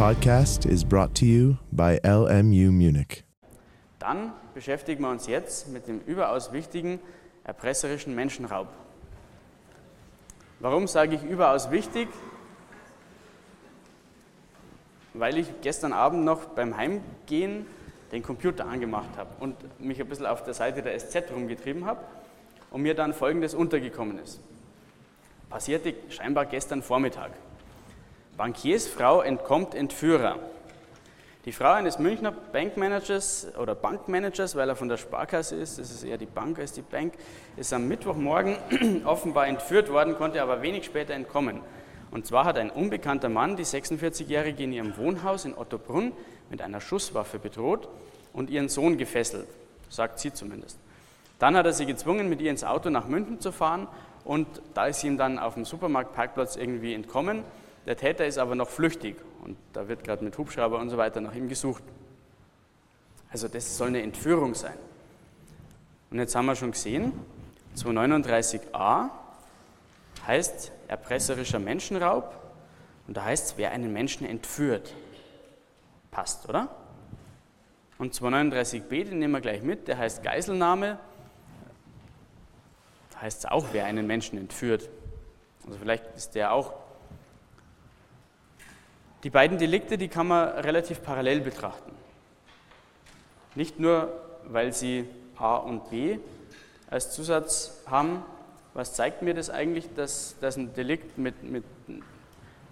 podcast is brought to you by LMU Munich. Dann beschäftigen wir uns jetzt mit dem überaus wichtigen erpresserischen Menschenraub. Warum sage ich überaus wichtig? Weil ich gestern Abend noch beim Heimgehen den Computer angemacht habe und mich ein bisschen auf der Seite der SZ rumgetrieben habe und mir dann Folgendes untergekommen ist. Passierte scheinbar gestern Vormittag. Bankiersfrau entkommt Entführer. Die Frau eines Münchner Bankmanagers oder Bankmanagers, weil er von der Sparkasse ist, das ist eher die Bank als die Bank, ist am Mittwochmorgen offenbar entführt worden, konnte aber wenig später entkommen. Und zwar hat ein unbekannter Mann die 46-Jährige in ihrem Wohnhaus in Ottobrunn mit einer Schusswaffe bedroht und ihren Sohn gefesselt, sagt sie zumindest. Dann hat er sie gezwungen, mit ihr ins Auto nach München zu fahren und da ist sie ihm dann auf dem Supermarktparkplatz irgendwie entkommen. Der Täter ist aber noch flüchtig und da wird gerade mit Hubschrauber und so weiter nach ihm gesucht. Also das soll eine Entführung sein. Und jetzt haben wir schon gesehen, 239a heißt erpresserischer Menschenraub und da heißt es, wer einen Menschen entführt. Passt, oder? Und 239b, den nehmen wir gleich mit, der heißt Geiselnahme. Da heißt es auch, wer einen Menschen entführt. Also vielleicht ist der auch. Die beiden Delikte, die kann man relativ parallel betrachten. Nicht nur, weil sie A und B als Zusatz haben. Was zeigt mir das eigentlich, dass, dass ein Delikt mit, mit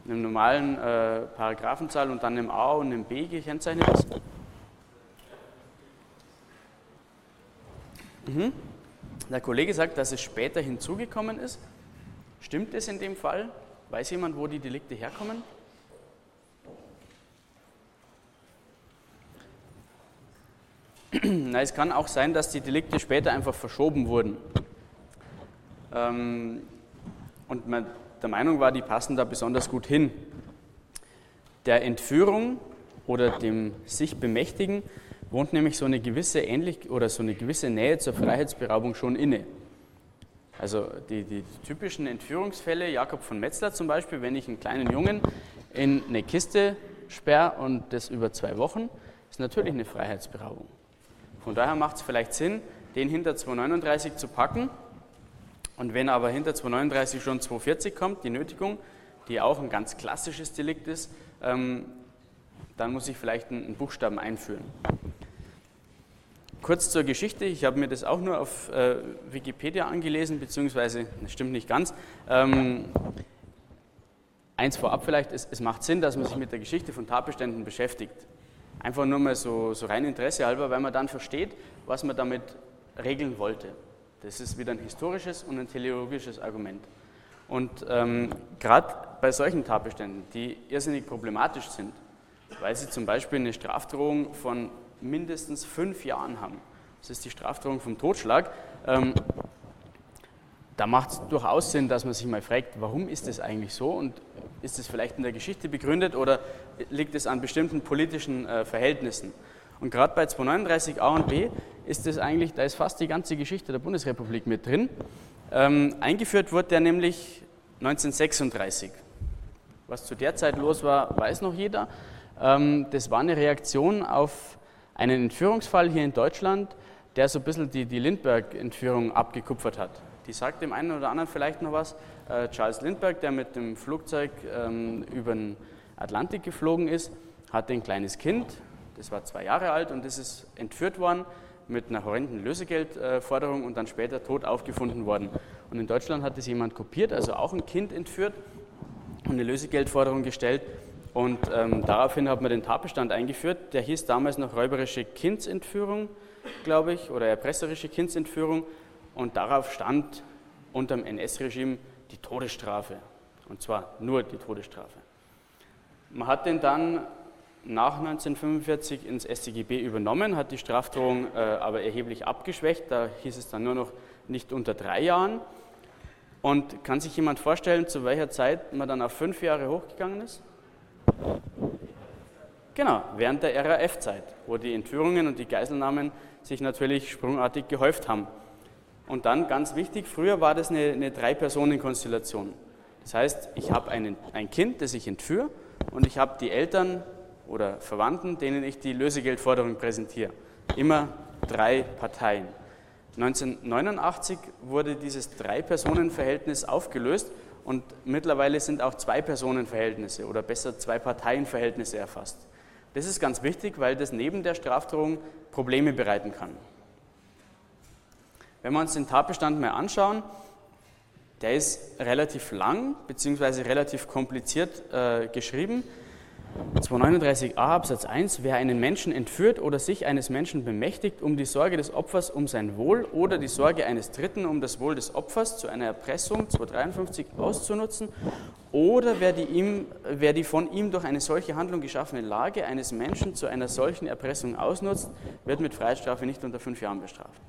einem normalen äh, Paragraphenzahl und dann einem A und einem B gekennzeichnet ist? Mhm. Der Kollege sagt, dass es später hinzugekommen ist. Stimmt es in dem Fall? Weiß jemand, wo die Delikte herkommen? Na, es kann auch sein, dass die Delikte später einfach verschoben wurden. Ähm, und man der Meinung war, die passen da besonders gut hin. Der Entführung oder dem sich bemächtigen wohnt nämlich so eine gewisse ähnlich oder so eine gewisse Nähe zur Freiheitsberaubung schon inne. Also die, die typischen Entführungsfälle, Jakob von Metzler zum Beispiel, wenn ich einen kleinen Jungen in eine Kiste sperre und das über zwei Wochen, ist natürlich eine Freiheitsberaubung. Von daher macht es vielleicht Sinn, den hinter 239 zu packen. Und wenn aber hinter 239 schon 240 kommt, die Nötigung, die auch ein ganz klassisches Delikt ist, ähm, dann muss ich vielleicht einen Buchstaben einführen. Kurz zur Geschichte, ich habe mir das auch nur auf äh, Wikipedia angelesen, beziehungsweise, das stimmt nicht ganz. Ähm, eins vorab vielleicht, es, es, macht Sinn, dass man sich mit der Geschichte von Tatbeständen beschäftigt. Einfach nur mal so, so rein Interesse halber, weil man dann versteht, was man damit regeln wollte. Das ist wieder ein historisches und ein teleologisches Argument. Und ähm, gerade bei solchen Tatbeständen, die irrsinnig problematisch sind, weil sie zum Beispiel eine Strafdrohung von mindestens fünf Jahren haben. Das ist die Strafdrohung vom Totschlag. Ähm, da macht es durchaus Sinn, dass man sich mal fragt, warum ist das eigentlich so und ist es vielleicht in der Geschichte begründet oder liegt es an bestimmten politischen äh, Verhältnissen? Und gerade bei 239a und b ist es eigentlich, da ist fast die ganze Geschichte der Bundesrepublik mit drin. Ähm, eingeführt wurde der nämlich 1936. Was zu der Zeit los war, weiß noch jeder. Ähm, das war eine Reaktion auf einen Entführungsfall hier in Deutschland, der so ein bisschen die, die Lindbergh-Entführung abgekupfert hat. Die sagt dem einen oder anderen vielleicht noch was. Äh, Charles Lindbergh, der mit dem Flugzeug ähm, über den Atlantik geflogen ist, hatte ein kleines Kind, das war zwei Jahre alt und das ist entführt worden mit einer horrenden Lösegeldforderung und dann später tot aufgefunden worden. Und in Deutschland hat das jemand kopiert, also auch ein Kind entführt und eine Lösegeldforderung gestellt. Und ähm, daraufhin hat man den Tatbestand eingeführt. Der hieß damals noch räuberische Kindsentführung, glaube ich, oder erpresserische Kindsentführung. Und darauf stand unter dem NS-Regime die Todesstrafe. Und zwar nur die Todesstrafe. Man hat den dann nach 1945 ins StGB übernommen, hat die Strafdrohung äh, aber erheblich abgeschwächt. Da hieß es dann nur noch nicht unter drei Jahren. Und kann sich jemand vorstellen, zu welcher Zeit man dann auf fünf Jahre hochgegangen ist? Genau, während der RAF-Zeit, wo die Entführungen und die Geiselnahmen sich natürlich sprungartig gehäuft haben. Und dann, ganz wichtig, früher war das eine, eine Drei-Personen-Konstellation. Das heißt, ich habe ein Kind, das ich entführe, und ich habe die Eltern oder Verwandten, denen ich die Lösegeldforderung präsentiere. Immer drei Parteien. 1989 wurde dieses Drei-Personen-Verhältnis aufgelöst und mittlerweile sind auch Zwei-Personen-Verhältnisse oder besser Zwei-Parteien-Verhältnisse erfasst. Das ist ganz wichtig, weil das neben der Strafdrohung Probleme bereiten kann. Wenn wir uns den Tatbestand mal anschauen, der ist relativ lang bzw. relativ kompliziert äh, geschrieben. 239a Absatz 1, wer einen Menschen entführt oder sich eines Menschen bemächtigt, um die Sorge des Opfers um sein Wohl oder die Sorge eines Dritten um das Wohl des Opfers zu einer Erpressung 253 auszunutzen oder wer die, ihm, wer die von ihm durch eine solche Handlung geschaffene Lage eines Menschen zu einer solchen Erpressung ausnutzt, wird mit Freiheitsstrafe nicht unter fünf Jahren bestraft.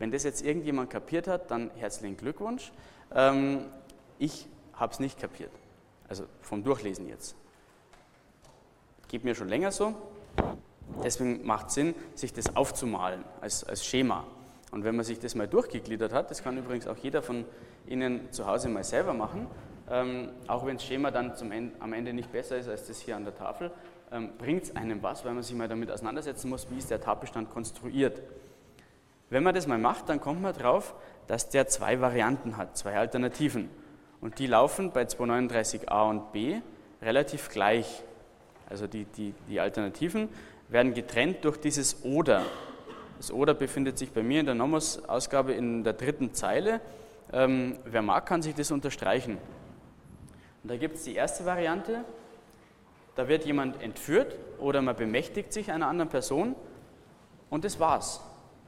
Wenn das jetzt irgendjemand kapiert hat, dann herzlichen Glückwunsch. Ähm, ich habe es nicht kapiert. Also vom Durchlesen jetzt. Geht mir schon länger so. Deswegen macht es Sinn, sich das aufzumalen als, als Schema. Und wenn man sich das mal durchgegliedert hat, das kann übrigens auch jeder von Ihnen zu Hause mal selber machen, ähm, auch wenn das Schema dann Ende, am Ende nicht besser ist als das hier an der Tafel, ähm, bringt es einem was, weil man sich mal damit auseinandersetzen muss, wie ist der Tatbestand konstruiert. Wenn man das mal macht, dann kommt man drauf, dass der zwei Varianten hat, zwei Alternativen. Und die laufen bei 239a und b relativ gleich. Also die, die, die Alternativen werden getrennt durch dieses Oder. Das Oder befindet sich bei mir in der Nomos-Ausgabe in der dritten Zeile. Ähm, wer mag, kann sich das unterstreichen. Und da gibt es die erste Variante, da wird jemand entführt oder man bemächtigt sich einer anderen Person und das war's.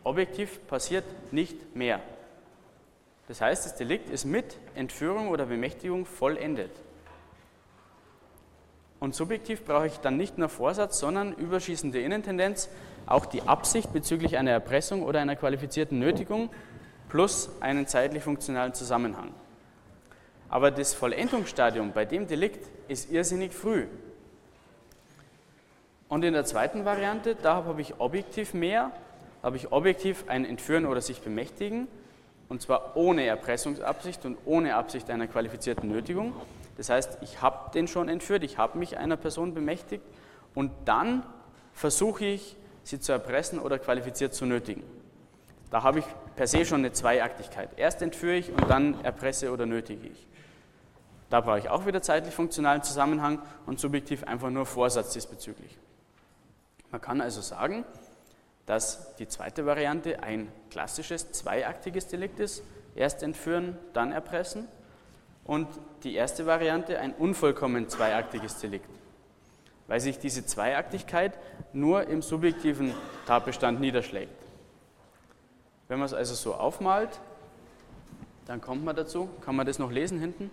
Objektiv passiert nicht mehr. Das heißt, das Delikt ist mit Entführung oder Bemächtigung vollendet. Und subjektiv brauche ich dann nicht nur Vorsatz, sondern überschießende Innentendenz, auch die Absicht bezüglich einer Erpressung oder einer qualifizierten Nötigung plus einen zeitlich funktionalen Zusammenhang. Aber das Vollendungsstadium bei dem Delikt ist irrsinnig früh. Und in der zweiten Variante, da habe ich objektiv mehr, habe ich objektiv ein Entführen oder sich bemächtigen, und zwar ohne Erpressungsabsicht und ohne Absicht einer qualifizierten Nötigung. Das heißt, ich habe den schon entführt, ich habe mich einer Person bemächtigt und dann versuche ich, sie zu erpressen oder qualifiziert zu nötigen. Da habe ich per se schon eine Zweiaktigkeit. Erst entführe ich und dann erpresse oder nötige ich. Da brauche ich auch wieder zeitlich funktionalen Zusammenhang und subjektiv einfach nur Vorsatz diesbezüglich. Man kann also sagen, dass die zweite Variante ein klassisches zweiaktiges Delikt ist, erst entführen, dann erpressen, und die erste Variante ein unvollkommen zweiaktiges Delikt, weil sich diese Zweiaktigkeit nur im subjektiven Tatbestand niederschlägt. Wenn man es also so aufmalt, dann kommt man dazu, kann man das noch lesen hinten?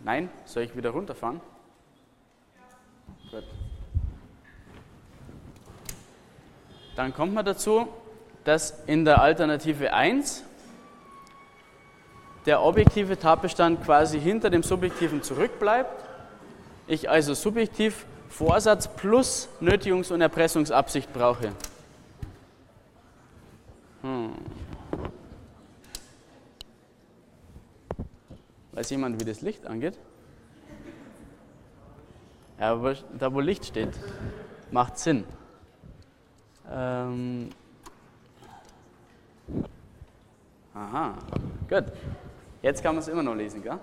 Nein? Soll ich wieder runterfahren? Gut. Dann kommt man dazu, dass in der Alternative 1 der objektive Tatbestand quasi hinter dem subjektiven zurückbleibt. Ich also subjektiv Vorsatz plus Nötigungs- und Erpressungsabsicht brauche. Hm. Weiß jemand, wie das Licht angeht? Ja, da wo Licht steht, macht Sinn. Ähm. Aha, gut. Jetzt kann man es immer noch lesen, gell?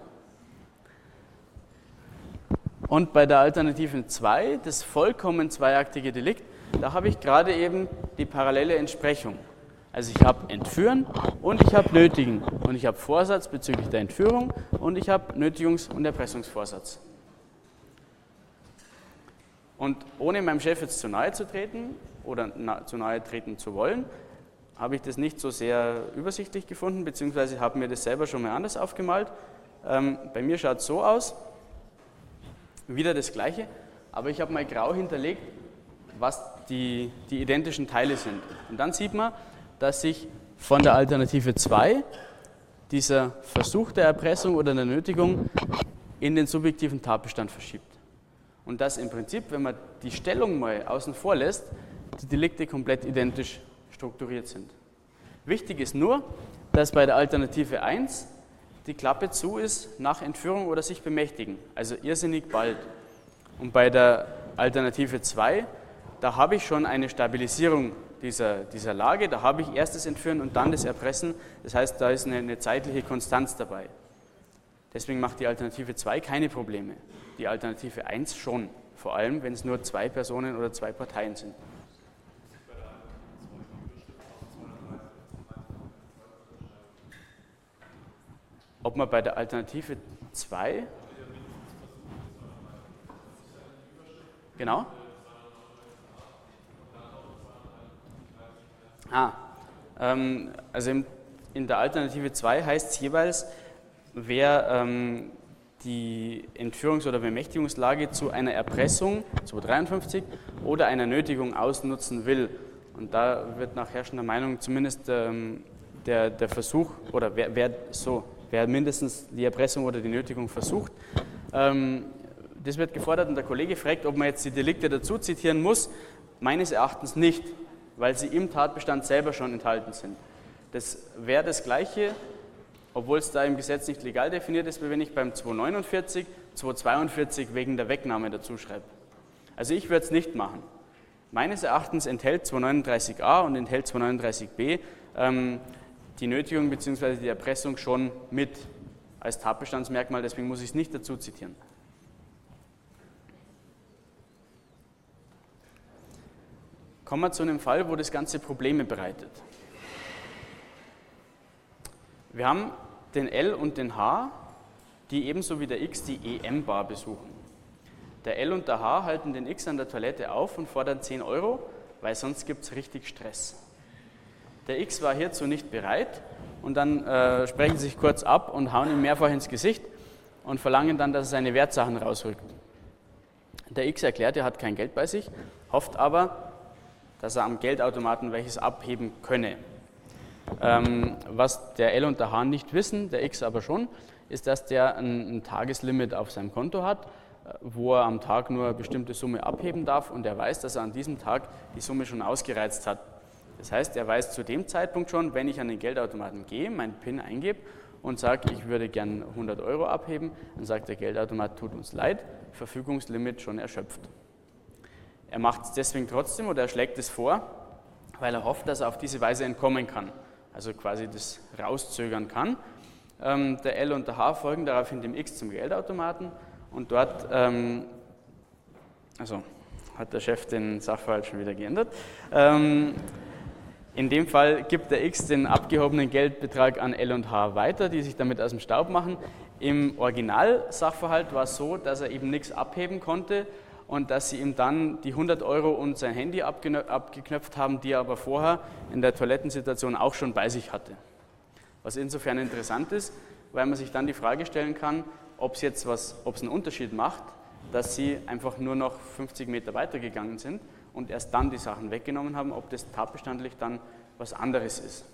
Und bei der Alternativen 2, das vollkommen zweiaktige Delikt, da habe ich gerade eben die parallele Entsprechung. Also ich habe Entführen und ich habe Nötigen und ich habe Vorsatz bezüglich der Entführung und ich habe Nötigungs- und Erpressungsvorsatz. Und ohne meinem Chef jetzt zu nahe zu treten oder zu nahe treten zu wollen, habe ich das nicht so sehr übersichtlich gefunden, beziehungsweise habe mir das selber schon mal anders aufgemalt. Ähm, bei mir schaut es so aus, wieder das gleiche, aber ich habe mal grau hinterlegt, was die, die identischen Teile sind. Und dann sieht man, dass sich von der Alternative 2 dieser Versuch der Erpressung oder der Nötigung in den subjektiven Tatbestand verschiebt. Und dass im Prinzip, wenn man die Stellung mal außen vor lässt, die Delikte komplett identisch strukturiert sind. Wichtig ist nur, dass bei der Alternative 1 die Klappe zu ist nach Entführung oder sich bemächtigen, also irrsinnig bald. Und bei der Alternative 2, da habe ich schon eine Stabilisierung dieser, dieser Lage, da habe ich erst das Entführen und dann das Erpressen, das heißt, da ist eine, eine zeitliche Konstanz dabei. Deswegen macht die Alternative 2 keine Probleme, die Alternative 1 schon, vor allem wenn es nur zwei Personen oder zwei Parteien sind. Ob man bei der Alternative 2 Genau. Ah, ähm, also in der Alternative 2 heißt es jeweils, wer ähm, die Entführungs- oder Bemächtigungslage zu einer Erpressung, 253, oder einer Nötigung ausnutzen will. Und da wird nach herrschender Meinung zumindest ähm, der, der Versuch, oder wer, wer, so, wer mindestens die Erpressung oder die Nötigung versucht, ähm, das wird gefordert und der Kollege fragt, ob man jetzt die Delikte dazu zitieren muss. Meines Erachtens nicht, weil sie im Tatbestand selber schon enthalten sind. Das wäre das Gleiche, obwohl es da im Gesetz nicht legal definiert ist, wenn ich beim 249, 242 wegen der Wegnahme dazu schreibe. Also ich würde es nicht machen. Meines Erachtens enthält 239a und enthält 239b ähm, die Nötigung bzw. die Erpressung schon mit als Tatbestandsmerkmal, deswegen muss ich es nicht dazu zitieren. Kommen wir zu einem Fall, wo das Ganze Probleme bereitet. Wir haben den L und den H, die ebenso wie der X die EM-Bar besuchen. Der L und der H halten den X an der Toilette auf und fordern 10 Euro, weil sonst gibt es richtig Stress. Der X war hierzu nicht bereit und dann äh, sprechen sie sich kurz ab und hauen ihm mehrfach ins Gesicht und verlangen dann, dass er seine Wertsachen rausrückt. Der X erklärt, er hat kein Geld bei sich, hofft aber, dass er am Geldautomaten welches abheben könne. Ähm, was der L und der H nicht wissen, der X aber schon, ist, dass der ein, ein Tageslimit auf seinem Konto hat, äh, wo er am Tag nur eine bestimmte Summe abheben darf und er weiß, dass er an diesem Tag die Summe schon ausgereizt hat. Das heißt, er weiß zu dem Zeitpunkt schon, wenn ich an den Geldautomaten gehe, meinen PIN eingebe und sage, ich würde gern 100 Euro abheben, dann sagt der Geldautomat, tut uns leid, Verfügungslimit schon erschöpft. Er macht es deswegen trotzdem oder er schlägt es vor, weil er hofft, dass er auf diese Weise entkommen kann, also quasi das rauszögern kann. Ähm, der L und der H folgen daraufhin dem X zum Geldautomaten und dort, ähm, also hat der Chef den Sachverhalt schon wieder geändert. Ähm, in dem Fall gibt der X den abgehobenen Geldbetrag an L und H weiter, die sich damit aus dem Staub machen. Im Original-Sachverhalt war es so, dass er eben nichts abheben konnte und dass sie ihm dann die 100 Euro und sein Handy abgeknöpft haben, die er aber vorher in der Toilettensituation auch schon bei sich hatte. Was insofern interessant ist, weil man sich dann die Frage stellen kann, ob es jetzt was, ob es einen Unterschied macht, dass sie einfach nur noch 50 Meter weitergegangen sind und erst dann die Sachen weggenommen haben, ob das tatbestandlich dann was anderes ist.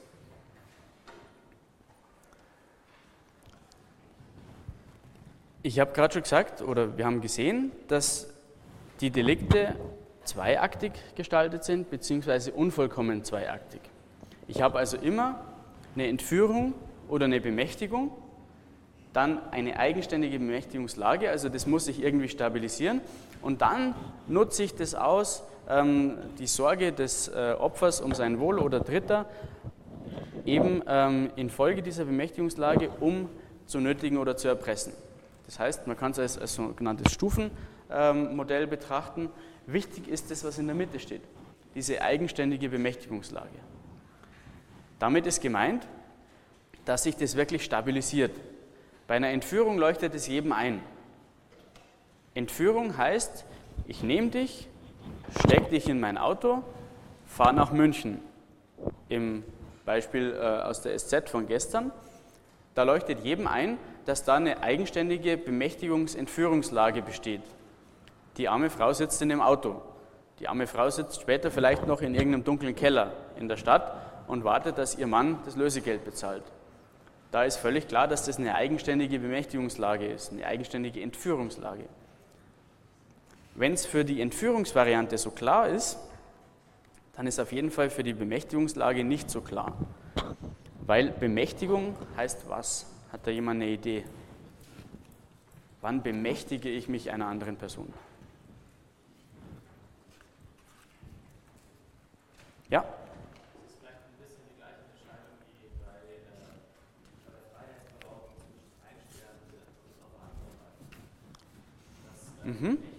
Ich habe gerade schon gesagt, oder wir haben gesehen, dass die Delikte zweiaktig gestaltet sind, beziehungsweise unvollkommen zweiaktig. Ich habe also immer eine Entführung oder eine Bemächtigung, dann eine eigenständige Bemächtigungslage, also das muss sich irgendwie stabilisieren und dann nutze ich das aus, ähm, die Sorge des äh, Opfers um sein Wohl oder Dritter, eben ähm, infolge dieser Bemächtigungslage, um zu nötigen oder zu erpressen. Das heißt, man kann es als, als sogenanntes Stufen ähm, betrachten. Wichtig ist das, was in der Mitte steht, diese eigenständige Bemächtigungslage. Damit ist gemeint, dass sich das wirklich stabilisiert. Bei einer Entführung leuchtet es jedem ein. Entführung heißt, ich nehme dich, stecke dich in mein Auto, fahre nach München. Im Beispiel äh, aus der SZ von gestern, da leuchtet jedem ein, dass da eine eigenständige Bemächtigungsentführungslage besteht. Die arme Frau sitzt in dem Auto. Die arme Frau sitzt später vielleicht noch in irgendeinem dunklen Keller in der Stadt und wartet, dass ihr Mann das Lösegeld bezahlt. Da ist völlig klar, dass das eine eigenständige Bemächtigungslage ist, eine eigenständige Entführungslage. Wenn es für die Entführungsvariante so klar ist, dann ist auf jeden Fall für die Bemächtigungslage nicht so klar. Weil Bemächtigung heißt was? Hat da jemand eine Idee? Wann bemächtige ich mich einer anderen Person? Ja? Mhm.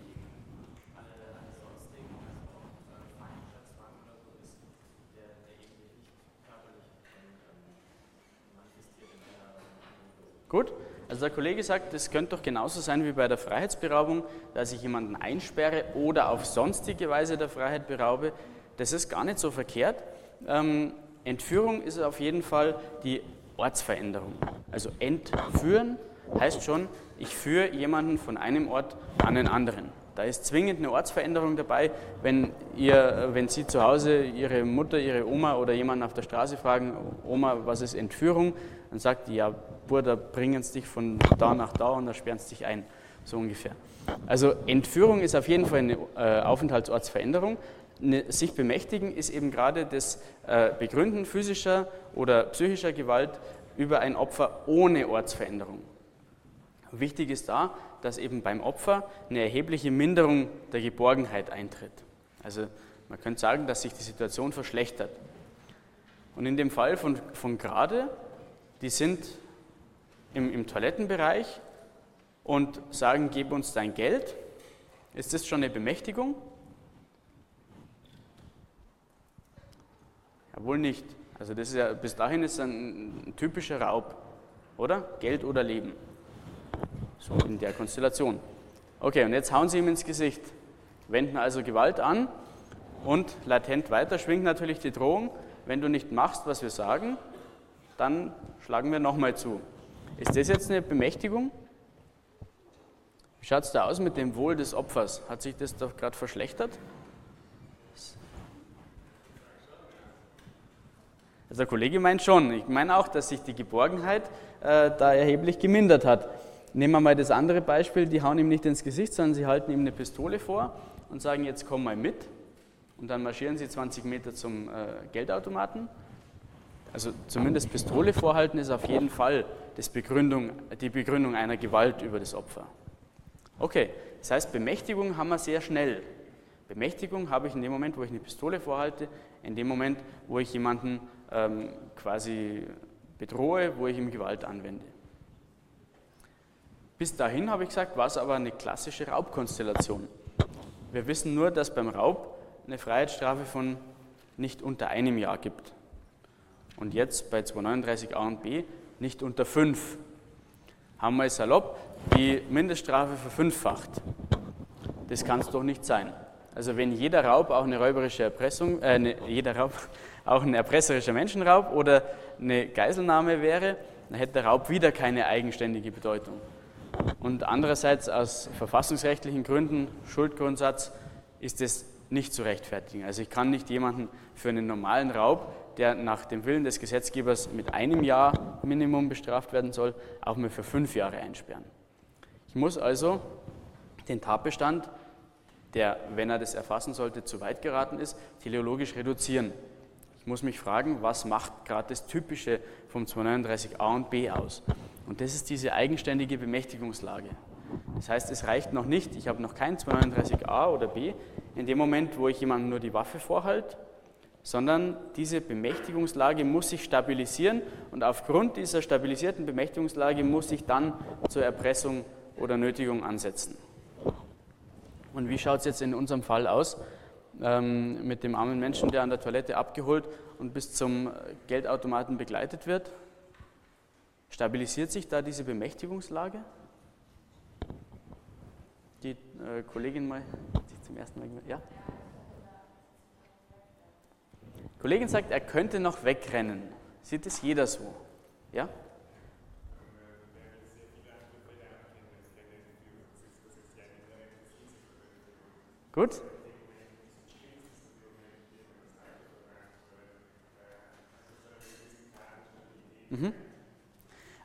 Gut, also der Kollege sagt, das könnte doch genauso sein wie bei der Freiheitsberaubung, dass ich jemanden einsperre oder auf sonstige Weise der Freiheit beraube. Das ist gar nicht so verkehrt. Ähm, Entführung ist auf jeden Fall die Ortsveränderung. Also entführen heißt schon, ich führe jemanden von einem Ort an den anderen. Da ist zwingend eine Ortsveränderung dabei, wenn, ihr, wenn Sie zu Hause Ihre Mutter, Ihre Oma oder jemanden auf der Straße fragen, Oma, was ist Entführung? Dann sagt die, ja, Bruder, bringen sie dich von da nach da und da sperren sie dich ein, so ungefähr. Also Entführung ist auf jeden Fall eine äh, Aufenthaltsortsveränderung. Eine, sich bemächtigen ist eben gerade das äh, Begründen physischer oder psychischer Gewalt über ein Opfer ohne Ortsveränderung. Wichtig ist da, dass eben beim Opfer eine erhebliche Minderung der Geborgenheit eintritt. Also man könnte sagen, dass sich die Situation verschlechtert. Und in dem Fall von, von Grade, die sind im, im Toilettenbereich und sagen, gib uns dein Geld. Ist das schon eine Bemächtigung? Ja, wohl nicht. Also das ist ja, bis dahin ist ein, ein typischer Raub, oder? Geld oder Leben. So in der Konstellation. Okay, und jetzt hauen sie ihm ins Gesicht, wenden also Gewalt an und latent weiter schwingt natürlich die Drohung, wenn du nicht machst, was wir sagen, dann schlagen wir nochmal zu. Ist das jetzt eine Bemächtigung? Wie schaut es da aus mit dem Wohl des Opfers? Hat sich das doch gerade verschlechtert? Also der Kollege meint schon. Ich meine auch, dass sich die Geborgenheit äh, da erheblich gemindert hat. Nehmen wir mal das andere Beispiel, die hauen ihm nicht ins Gesicht, sondern sie halten ihm eine Pistole vor und sagen, jetzt komm mal mit. Und dann marschieren sie 20 Meter zum äh, Geldautomaten. Also zumindest Pistole vorhalten ist auf jeden Fall Begründung, die Begründung einer Gewalt über das Opfer. Okay, das heißt, Bemächtigung haben wir sehr schnell. Bemächtigung habe ich in dem Moment, wo ich eine Pistole vorhalte, in dem Moment, wo ich jemanden ähm, quasi bedrohe, wo ich ihm Gewalt anwende. Bis dahin habe ich gesagt, war es aber eine klassische Raubkonstellation. Wir wissen nur, dass beim Raub eine Freiheitsstrafe von nicht unter einem Jahr gibt. Und jetzt bei 239a und b nicht unter fünf. Haben wir salopp die Mindeststrafe verfünffacht. Das kann es doch nicht sein. Also wenn jeder Raub auch eine räuberische Erpressung, äh, ne, jeder Raub auch ein erpresserischer Menschenraub oder eine Geiselnahme wäre, dann hätte der Raub wieder keine eigenständige Bedeutung. Und andererseits aus verfassungsrechtlichen Gründen, Schuldgrundsatz, ist es nicht zu rechtfertigen. Also ich kann nicht jemanden für einen normalen Raub, der nach dem Willen des Gesetzgebers mit einem Jahr Minimum bestraft werden soll, auch mal für fünf Jahre einsperren. Ich muss also den Tatbestand, der, wenn er das erfassen sollte, zu weit geraten ist, teleologisch reduzieren. Ich muss mich fragen, was macht gerade das Typische vom 239a und b aus? Und das ist diese eigenständige Bemächtigungslage. Das heißt, es reicht noch nicht, ich habe noch kein 239a oder b, in dem Moment, wo ich jemandem nur die Waffe vorhalte, sondern diese Bemächtigungslage muss sich stabilisieren und aufgrund dieser stabilisierten Bemächtigungslage muss ich dann zur Erpressung oder Nötigung ansetzen. Und wie schaut es jetzt in unserem Fall aus ähm, mit dem armen Menschen, der an der Toilette abgeholt und bis zum Geldautomaten begleitet wird? Stabilisiert sich da diese Bemächtigungslage? Die äh, Kollegin mal, sich zum ersten Mal, ja? Die Kollegin sagt, er könnte noch wegrennen. Sieht es jeder so? Ja? Gut? Mhm.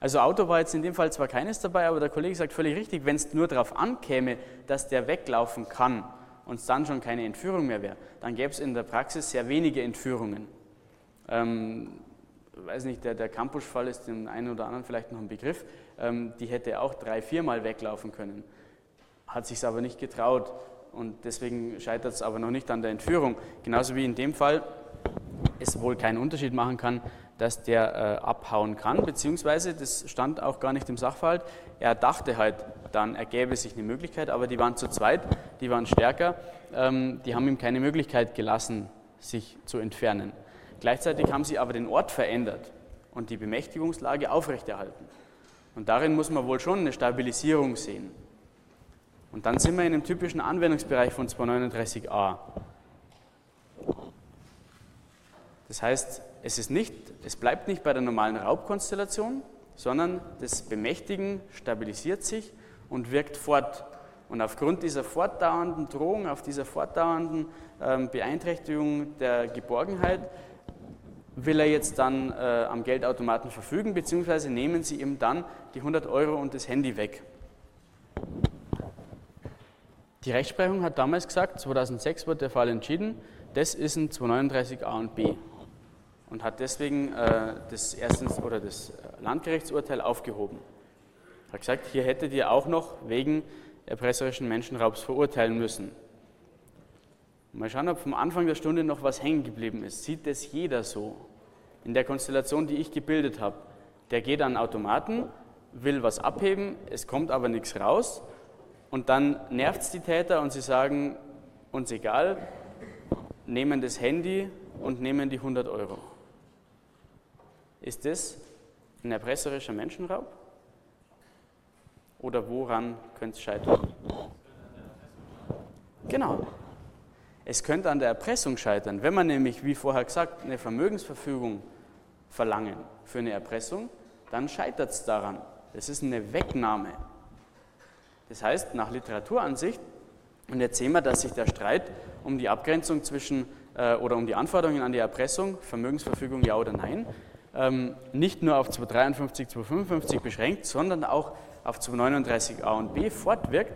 Also Auto war jetzt in dem Fall zwar keines dabei, aber der Kollege sagt völlig richtig, wenn es nur darauf ankäme, dass der weglaufen kann und es dann schon keine Entführung mehr wäre, dann gäbe es in der Praxis sehr wenige Entführungen. Ähm, weiß nicht, der, der Campus-Fall ist dem einen oder anderen vielleicht noch ein Begriff, ähm, die hätte auch drei, viermal weglaufen können, hat sich aber nicht getraut und deswegen scheitert es aber noch nicht an der Entführung. Genauso wie in dem Fall es wohl keinen Unterschied machen kann, dass der äh, abhauen kann, beziehungsweise, das stand auch gar nicht im Sachverhalt, er dachte halt, dann ergäbe sich eine Möglichkeit, aber die waren zu zweit, die waren stärker, ähm, die haben ihm keine Möglichkeit gelassen, sich zu entfernen. Gleichzeitig haben sie aber den Ort verändert und die Bemächtigungslage aufrechterhalten. Und darin muss man wohl schon eine Stabilisierung sehen. Und dann sind wir in dem typischen Anwendungsbereich von 239a. Das heißt, es, ist nicht, es bleibt nicht bei der normalen Raubkonstellation, sondern das Bemächtigen stabilisiert sich und wirkt fort. Und aufgrund dieser fortdauernden Drohung, auf dieser fortdauernden ähm, Beeinträchtigung der Geborgenheit, will er jetzt dann äh, am Geldautomaten verfügen, beziehungsweise nehmen sie ihm dann die 100 Euro und das Handy weg. Die Rechtsprechung hat damals gesagt, 2006 wurde der Fall entschieden, das ist ein 239a und b und hat deswegen äh, das, erstens, oder das Landgerichtsurteil aufgehoben. Er hat gesagt, hier hättet ihr auch noch wegen erpresserischen Menschenraubs verurteilen müssen. Mal schauen, ob vom Anfang der Stunde noch was hängen geblieben ist. Sieht das jeder so? In der Konstellation, die ich gebildet habe, der geht an Automaten, will was abheben, es kommt aber nichts raus und dann nervt es die Täter und sie sagen, uns egal, nehmen das Handy und nehmen die 100 Euro. Ist das ein erpresserischer Menschenraub? Oder woran könnte es scheitern? Genau. Es könnte an der Erpressung scheitern. Wenn man nämlich, wie vorher gesagt, eine Vermögensverfügung verlangen für eine Erpressung, dann scheitert es daran. Das ist eine Wegnahme. Das heißt, nach Literaturansicht, und jetzt sehen wir, dass sich der Streit um die Abgrenzung zwischen äh, oder um die Anforderungen an die Erpressung, Vermögensverfügung ja oder nein, nicht nur auf 253, 255 beschränkt, sondern auch auf 239a und b fortwirkt,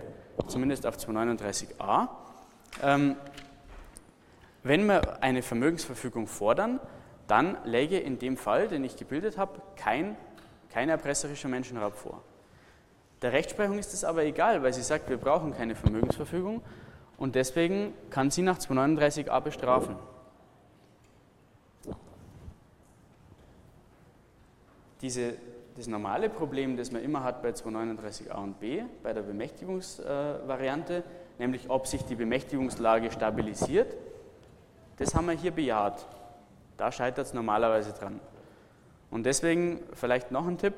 zumindest auf 239a. Ähm, wenn wir eine Vermögensverfügung fordern, dann läge in dem Fall, den ich gebildet habe, kein, kein erpresserischer Menschenraub vor. Der Rechtsprechung ist es aber egal, weil sie sagt, wir brauchen keine Vermögensverfügung und deswegen kann sie nach 239a bestrafen. Diese, das normale Problem, das man immer hat bei 239a und b, bei der Bemächtigungsvariante, nämlich ob sich die Bemächtigungslage stabilisiert, das haben wir hier bejaht. Da scheitert es normalerweise dran. Und deswegen vielleicht noch ein Tipp,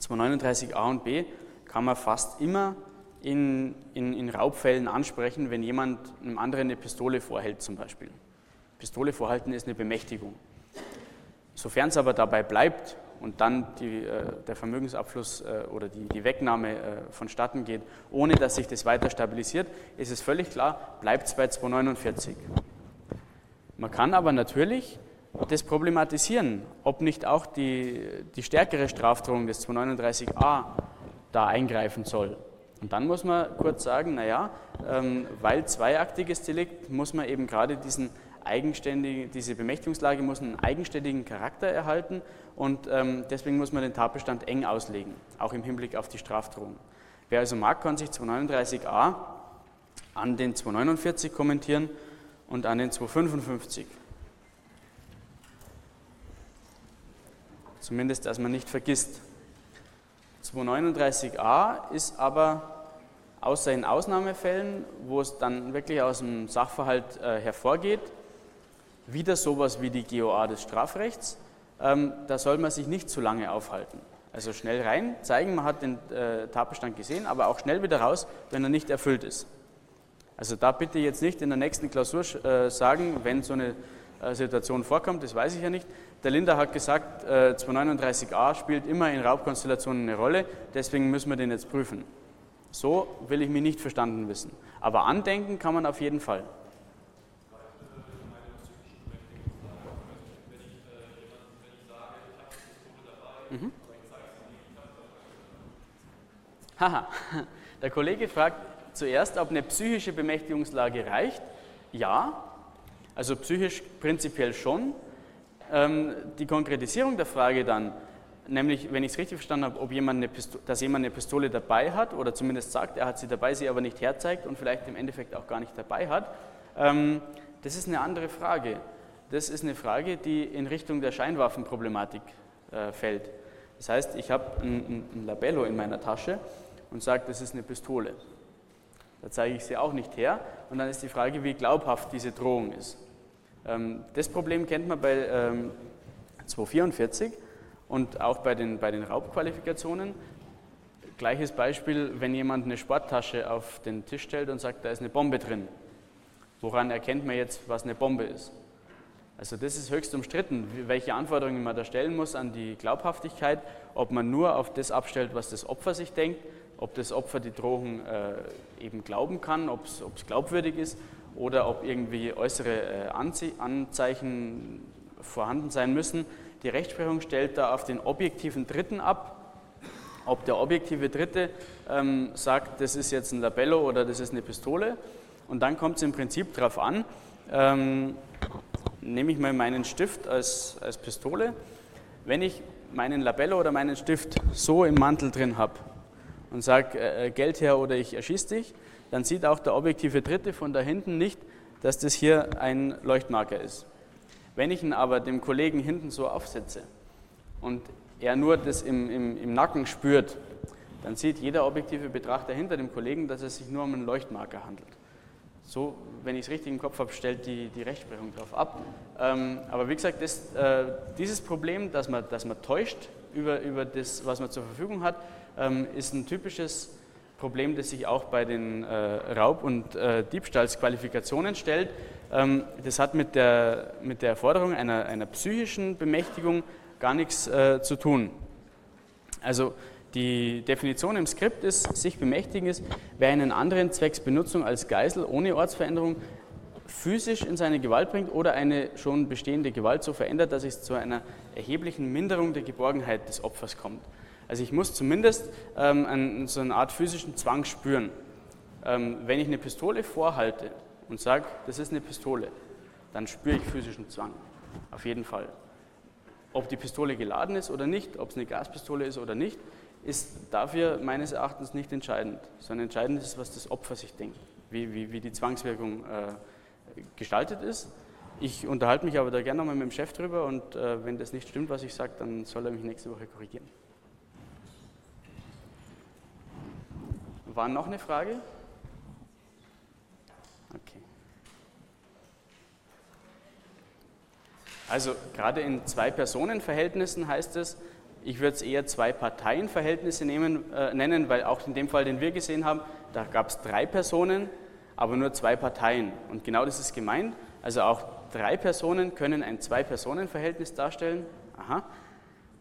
239a und b kann man fast immer in, in, in Raubfällen ansprechen, wenn jemand einem anderen eine Pistole vorhält zum Beispiel. Pistole vorhalten ist eine Bemächtigung. Sofern es aber dabei bleibt und dann die, äh, der Vermögensabfluss äh, oder die, die Wegnahme äh, vonstatten geht, ohne dass sich das weiter stabilisiert, ist es völlig klar, bleibt es bei 249. Man kann aber natürlich das problematisieren, ob nicht auch die, die stärkere Strafdrohung des 239a da eingreifen soll. Und dann muss man kurz sagen, naja, ähm, weil zweiaktiges Delikt muss man eben gerade diesen eigenständigen, diese Bemächtigungslage muss einen eigenständigen Charakter erhalten und ähm, deswegen muss man den Tatbestand eng auslegen, auch im Hinblick auf die Strafdrohung. Wer also mag, kann sich 239a an den 249 kommentieren und an den 255. Zumindest, dass man nicht vergisst. 239a ist aber außer in Ausnahmefällen, wo es dann wirklich aus dem Sachverhalt äh, hervorgeht, wieder sowas wie die GOA des Strafrechts. Ähm, da soll man sich nicht zu lange aufhalten. Also schnell rein, zeigen, man hat den äh, Tatbestand gesehen, aber auch schnell wieder raus, wenn er nicht erfüllt ist. Also da bitte jetzt nicht in der nächsten Klausur äh, sagen, wenn so eine äh, Situation vorkommt, das weiß ich ja nicht. Der Linder hat gesagt, äh, 239a spielt immer in Raubkonstellationen eine Rolle, deswegen müssen wir den jetzt prüfen. So will ich mich nicht verstanden wissen. Aber andenken kann man auf jeden Fall. Mhm. Haha, der Kollege fragt zuerst, ob eine psychische Bemächtigungslage reicht. Ja, also psychisch prinzipiell schon. Ähm, die Konkretisierung der Frage dann, nämlich, wenn ich es richtig verstanden habe, ob jemand dass jemand eine Pistole dabei hat oder zumindest sagt, er hat sie dabei, sie aber nicht herzeigt und vielleicht im Endeffekt auch gar nicht dabei hat, ähm, das ist eine andere Frage. das ist eine Frage, die in Richtung der Scheinwaffenproblematik äh, fällt. Das heißt, ich habe ein, ein, Labello in meiner Tasche und sage, das ist eine Pistole. Da zeige ich sie auch nicht her und dann ist die Frage, wie glaubhaft diese Drohung ist. Ähm, das Problem kennt man bei ähm, 244 und auch bei den, bei den Raubqualifikationen. Gleiches Beispiel, wenn jemand eine Sporttasche auf den Tisch stellt und sagt, da ist eine Bombe drin. Woran erkennt man jetzt, was eine Bombe ist? Also das ist höchst umstritten, welche Anforderungen man da stellen muss an die Glaubhaftigkeit, ob man nur auf das abstellt, was das Opfer sich denkt, ob das Opfer die Drohung äh, eben glauben kann, ob es glaubwürdig ist oder ob irgendwie äußere äh, Anzeichen vorhanden sein müssen. Die Rechtsprechung stellt da auf den objektiven Dritten ab, ob der objektive Dritte ähm, sagt, das ist jetzt ein Labello oder das ist eine Pistole. Und dann kommt es im Prinzip darauf an, ähm, nehme ich mal meinen Stift als, als Pistole. Wenn ich meinen Labello oder meinen Stift so im Mantel drin habe und sage, äh, äh, Geld her oder ich erschieße dich, dann sieht auch der objektive Dritte von da hinten nicht, dass das hier ein Leuchtmarker ist. Wenn ich ihn aber dem Kollegen hinten so aufsetze und er nur das im, im, im Nacken spürt, dann sieht jeder objektive Betrachter hinter dem Kollegen, dass es sich nur um einen Leuchtmarker handelt. So, wenn ich es richtig im Kopf habe, stellt die, die Rechtsprechung darauf ab. Ähm, aber wie gesagt, das, äh, dieses Problem, dass man, dass man täuscht über, über das, was man zur Verfügung hat, ähm, ist ein typisches Problem, das sich auch bei den äh, Raub- und äh, Diebstahlsqualifikationen stellt. Ähm, das hat mit der, mit der Forderung einer, einer psychischen Bemächtigung gar nichts äh, zu tun. Also die Definition im Skript ist, sich bemächtigen ist, wer einen anderen zwecks Benutzung als Geisel ohne Ortsveränderung physisch in seine Gewalt bringt oder eine schon bestehende Gewalt so verändert, dass es zu einer erheblichen Minderung der Geborgenheit des Opfers kommt. Also ich muss zumindest ähm, einen, so eine Art physischen Zwang spüren. Ähm, wenn ich eine Pistole vorhalte und sage, das ist eine Pistole, dann spüre ich physischen Zwang. Auf jeden Fall. Ob die Pistole geladen ist oder nicht, ob es eine Gaspistole ist oder nicht, ist dafür meines Erachtens nicht entscheidend, sondern entscheidend ist, was das Opfer sich denkt, wie, wie, wie die Zwangswirkung äh, gestaltet ist. Ich unterhalte mich aber da gerne nochmal mit dem Chef drüber und äh, wenn das nicht stimmt, was ich sage, dann soll er mich nächste Woche korrigieren. War noch eine Frage? Okay. Also gerade in Zwei-Personen-Verhältnissen heißt es, ich würde es eher Zwei-Parteien-Verhältnisse äh, nennen, weil auch in dem Fall, den wir gesehen haben, da gab es drei Personen, aber nur zwei Parteien. Und genau das ist gemeint. Also auch drei Personen können ein Zwei-Personen-Verhältnis darstellen. Aha.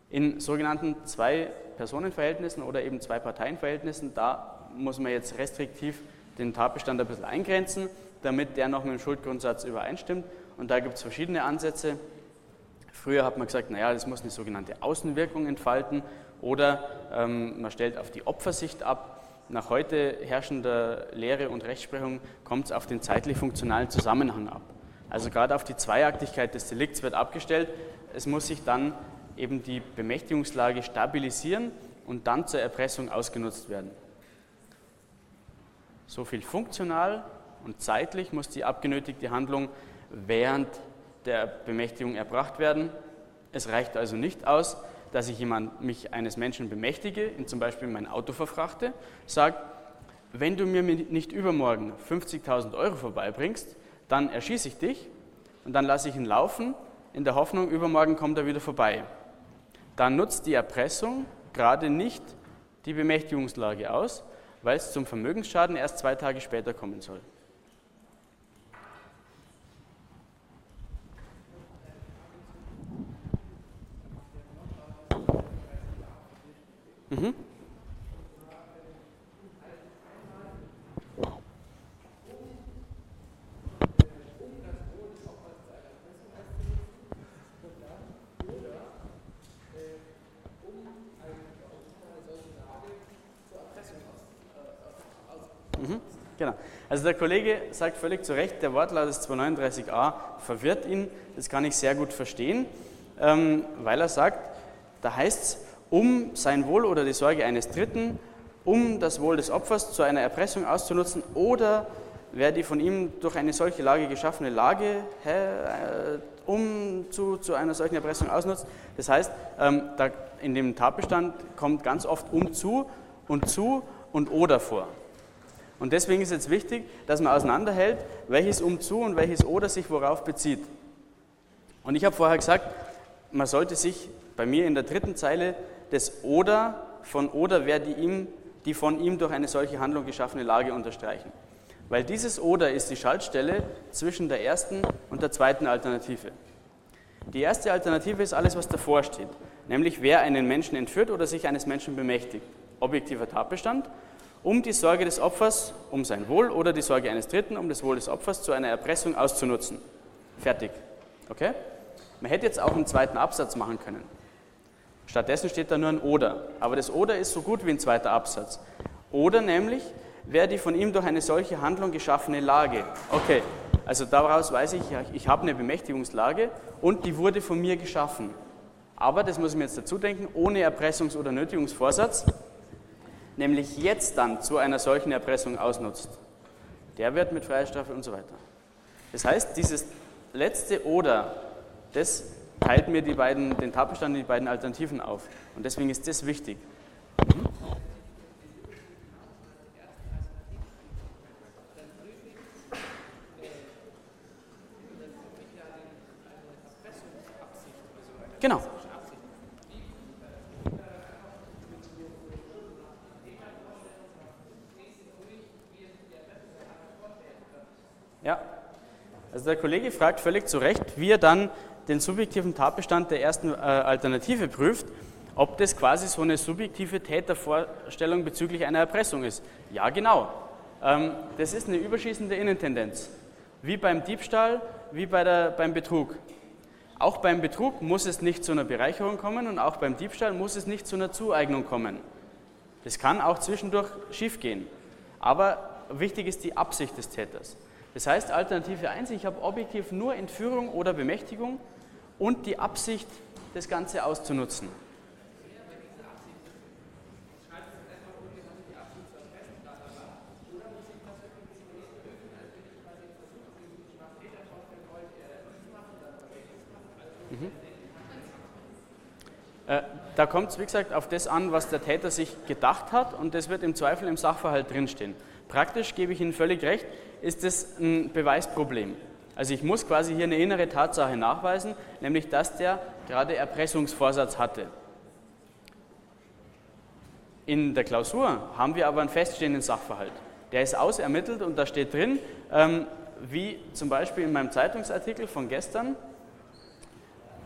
In sogenannten Zwei-Personen-Verhältnissen oder eben Zwei-Parteien-Verhältnissen, da muss man jetzt restriktiv den Tatbestand ein bisschen eingrenzen, damit der noch mit dem Schuldgrundsatz übereinstimmt. Und da gibt es verschiedene Ansätze. Früher hat man gesagt, naja, das muss eine sogenannte Außenwirkung entfalten oder ähm, man stellt auf die Opfersicht ab. Nach heute herrschender Lehre und Rechtsprechung kommt es auf den zeitlich-funktionalen Zusammenhang ab. Also gerade auf die Zweiaktigkeit des Delikts wird abgestellt. Es muss sich dann eben die Bemächtigungslage stabilisieren und dann zur Erpressung ausgenutzt werden. So viel funktional und zeitlich muss die abgenötigte Handlung während der Bemächtigung erbracht werden. Es reicht also nicht aus, dass ich jemand, mich eines Menschen bemächtige, in zum Beispiel mein Auto verfrachte, sage, wenn du mir nicht übermorgen 50.000 Euro vorbeibringst, dann erschieße ich dich und dann lasse ich ihn laufen, in der Hoffnung, übermorgen kommt er wieder vorbei. Dann nutzt die Erpressung gerade nicht die Bemächtigungslage aus, weil es zum Vermögensschaden erst zwei Tage später kommen soll. Mhm. Genau. Also der Kollege sagt völlig zu Recht, der Wortlaut des 239a verwirrt ihn. Das kann ich sehr gut verstehen, ähm, weil er sagt, da heißt es, um sein Wohl oder die Sorge eines Dritten, um das Wohl des Opfers zu einer Erpressung auszunutzen oder wer die von ihm durch eine solche Lage geschaffene Lage, äh, um zu, zu einer solchen Erpressung ausnutzt. Das heißt, ähm, da in dem Tatbestand kommt ganz oft um zu und zu und oder vor. Und deswegen ist jetzt wichtig, dass man auseinanderhält, welches um zu und welches oder sich worauf bezieht. Und ich habe vorher gesagt, man sollte sich bei mir in der dritten Zeile das oder von oder wer die, ihm, die von ihm durch eine solche Handlung geschaffene Lage unterstreichen. Weil dieses oder ist die Schaltstelle zwischen der ersten und der zweiten Alternative. Die erste Alternative ist alles, was davor steht, nämlich wer einen Menschen entführt oder sich eines Menschen bemächtigt. Objektiver Tatbestand, um die Sorge des Opfers, um sein Wohl oder die Sorge eines Dritten, um das Wohl des Opfers zu einer Erpressung auszunutzen. Fertig. Okay? Man hätte jetzt auch einen zweiten Absatz machen können. Stattdessen steht da nur ein Oder. Aber das Oder ist so gut wie ein zweiter Absatz. Oder nämlich, wer die von ihm durch eine solche Handlung geschaffene Lage. Okay, also daraus weiß ich, ich habe eine Bemächtigungslage und die wurde von mir geschaffen. Aber, das muss ich mir jetzt dazu denken, ohne Erpressungs- oder Nötigungsvorsatz, nämlich jetzt dann zu einer solchen Erpressung ausnutzt. Der wird mit Freiheitsstrafe und so weiter. Das heißt, dieses letzte Oder, das teilt mir die beiden, den Tatbestand in die beiden Alternativen auf. Und deswegen ist das wichtig. Genau. Ja, also der Kollege fragt völlig zu Recht, wie er dann den subjektiven Tatbestand der ersten äh, Alternative prüft, ob das quasi so eine subjektive Tätervorstellung bezüglich einer Erpressung ist. Ja, genau. Ähm, das ist eine überschießende Innentendenz. Wie beim Diebstahl, wie bei der, beim Betrug. Auch beim Betrug muss es nicht zu einer Bereicherung kommen und auch beim Diebstahl muss es nicht zu einer Zueignung kommen. Das kann auch zwischendurch schiefgehen. Aber wichtig ist die Absicht des Täters. Das heißt, Alternative 1, ich habe objektiv nur Entführung oder Bemächtigung und die Absicht, das Ganze auszunutzen. Mhm. Äh, da kommt es, wie gesagt, auf das an, was der Täter sich gedacht hat und das wird im Zweifel im Sachverhalt drinstehen. Praktisch gebe ich Ihnen völlig recht, ist das ein Beweisproblem. Also ich muss quasi hier eine innere Tatsache nachweisen, nämlich dass der gerade Erpressungsvorsatz hatte. In der Klausur haben wir aber einen feststehenden Sachverhalt. Der ist ausermittelt und da steht drin, ähm, wie zum Beispiel in meinem Zeitungsartikel von gestern,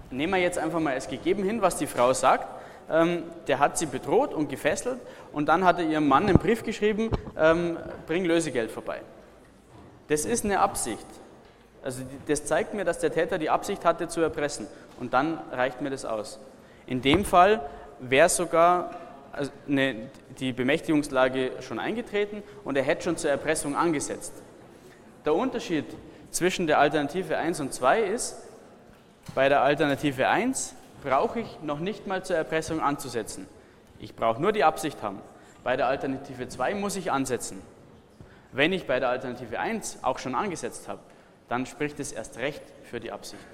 nehmen wir jetzt einfach mal als gegeben hin, was die Frau sagt. Ähm, der hat sie bedroht und gefesselt und dann hat er ihrem Mann einen Brief geschrieben, ähm, bring Lösegeld vorbei. Das ist eine Absicht. Also das zeigt mir, dass der Täter die Absicht hatte zu erpressen. Und dann reicht mir das aus. In dem Fall wäre sogar also eine, die Bemächtigungslage schon eingetreten und er hätte schon zur Erpressung angesetzt. Der Unterschied zwischen der Alternative 1 und 2 ist, bei der Alternative 1 brauche ich noch nicht mal zur Erpressung anzusetzen. Ich brauche nur die Absicht haben. Bei der Alternative 2 muss ich ansetzen. Wenn ich bei der Alternative 1 auch schon angesetzt habe, dann spricht es erst recht für die Absicht.